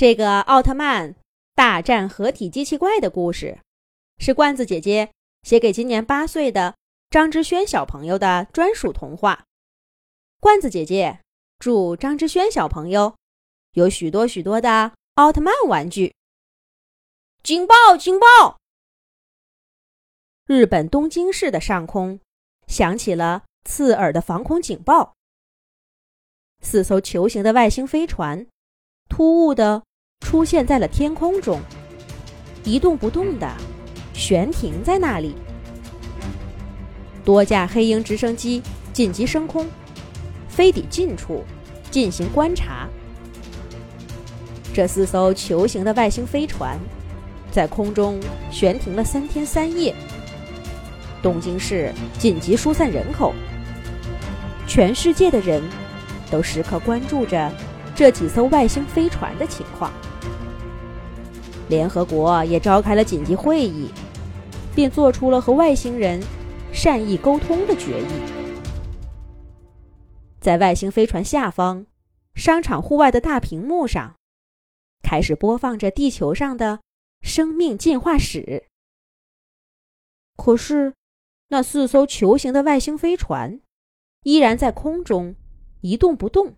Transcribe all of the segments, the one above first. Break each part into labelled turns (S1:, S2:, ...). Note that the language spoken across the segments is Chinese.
S1: 这个奥特曼大战合体机器怪的故事，是罐子姐姐写给今年八岁的张之轩小朋友的专属童话。罐子姐姐祝张之轩小朋友有许多许多的奥特曼玩具。
S2: 警报！警报！
S1: 日本东京市的上空响起了刺耳的防空警报。四艘球形的外星飞船突兀的。出现在了天空中，一动不动的悬停在那里。多架黑鹰直升机紧急升空，飞抵近处进行观察。这四艘球形的外星飞船在空中悬停了三天三夜。东京市紧急疏散人口，全世界的人都时刻关注着这几艘外星飞船的情况。联合国也召开了紧急会议，并做出了和外星人善意沟通的决议。在外星飞船下方，商场户外的大屏幕上，开始播放着地球上的生命进化史。可是，那四艘球形的外星飞船依然在空中一动不动，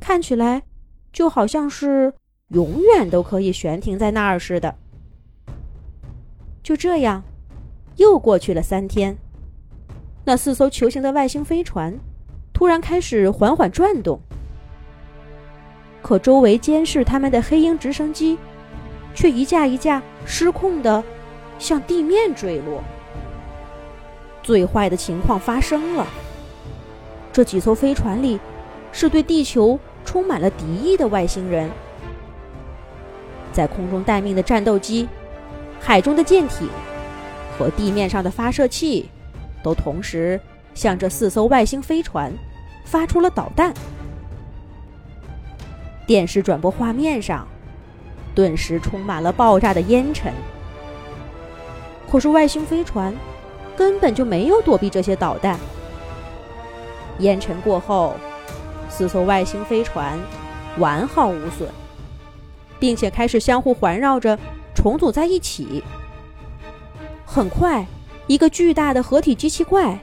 S1: 看起来就好像是……永远都可以悬停在那儿似的。就这样，又过去了三天。那四艘球形的外星飞船突然开始缓缓转动，可周围监视他们的黑鹰直升机却一架一架失控的向地面坠落。最坏的情况发生了：这几艘飞船里是对地球充满了敌意的外星人。在空中待命的战斗机、海中的舰艇和地面上的发射器，都同时向这四艘外星飞船发出了导弹。电视转播画面上顿时充满了爆炸的烟尘。可是外星飞船根本就没有躲避这些导弹。烟尘过后，四艘外星飞船完好无损。并且开始相互环绕着，重组在一起。很快，一个巨大的合体机器怪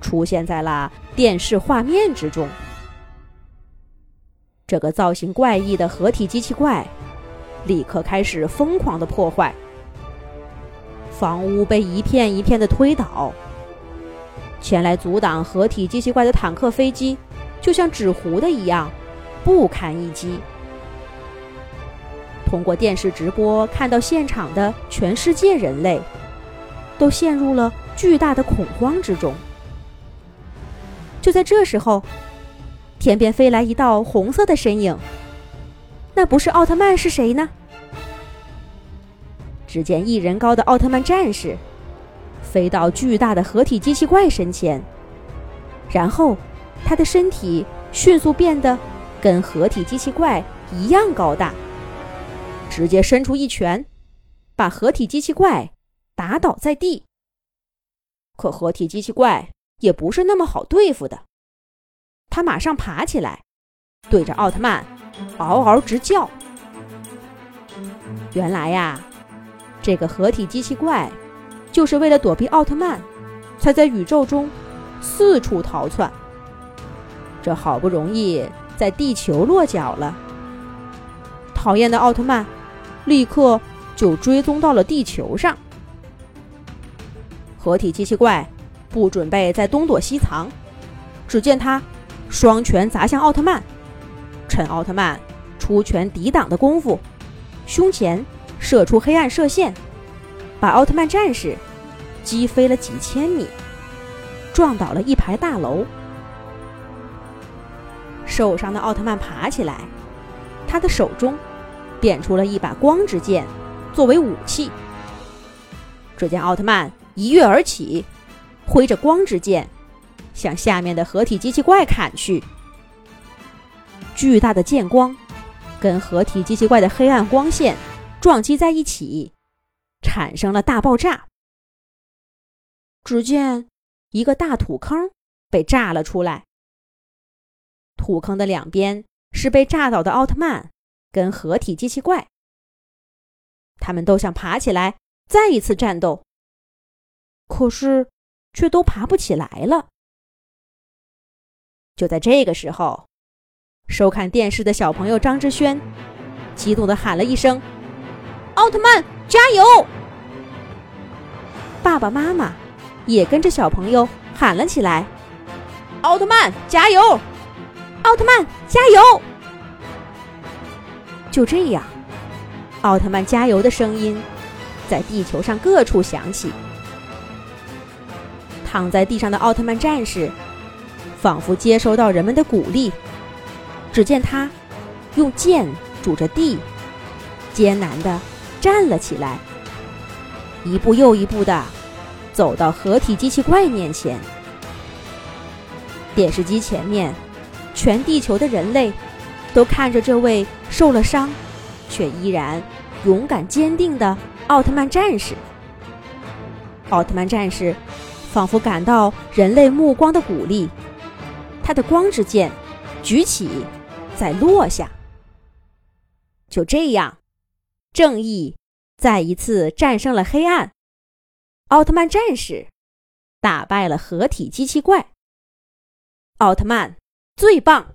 S1: 出现在了电视画面之中。这个造型怪异的合体机器怪立刻开始疯狂的破坏，房屋被一片一片的推倒。前来阻挡合体机器怪的坦克、飞机，就像纸糊的一样，不堪一击。通过电视直播看到现场的全世界人类，都陷入了巨大的恐慌之中。就在这时候，天边飞来一道红色的身影，那不是奥特曼是谁呢？只见一人高的奥特曼战士飞到巨大的合体机器怪身前，然后他的身体迅速变得跟合体机器怪一样高大。直接伸出一拳，把合体机器怪打倒在地。可合体机器怪也不是那么好对付的，他马上爬起来，对着奥特曼嗷嗷直叫。原来呀，这个合体机器怪就是为了躲避奥特曼，才在宇宙中四处逃窜。这好不容易在地球落脚了，讨厌的奥特曼。立刻就追踪到了地球上。合体机器怪不准备再东躲西藏，只见他双拳砸向奥特曼，趁奥特曼出拳抵挡的功夫，胸前射出黑暗射线，把奥特曼战士击飞了几千米，撞倒了一排大楼。受伤的奥特曼爬起来，他的手中。变出了一把光之剑，作为武器。只见奥特曼一跃而起，挥着光之剑，向下面的合体机器怪砍去。巨大的剑光跟合体机器怪的黑暗光线撞击在一起，产生了大爆炸。只见一个大土坑被炸了出来，土坑的两边是被炸倒的奥特曼。跟合体机器怪。他们都想爬起来，再一次战斗，可是却都爬不起来了。就在这个时候，收看电视的小朋友张志轩激动的喊了一声：“
S2: 奥特曼，加油！”
S1: 爸爸妈妈也跟着小朋友喊了起来：“
S2: 奥特曼，加油！
S1: 奥特曼，加油！”就这样。奥特曼加油的声音在地球上各处响起。躺在地上的奥特曼战士仿佛接收到人们的鼓励，只见他用剑拄着地，艰难地站了起来，一步又一步地走到合体机器怪面前。电视机前面，全地球的人类都看着这位受了伤。却依然勇敢坚定的奥特曼战士。奥特曼战士仿佛感到人类目光的鼓励，他的光之剑举起，再落下。就这样，正义再一次战胜了黑暗。奥特曼战士打败了合体机器怪。奥特曼最棒！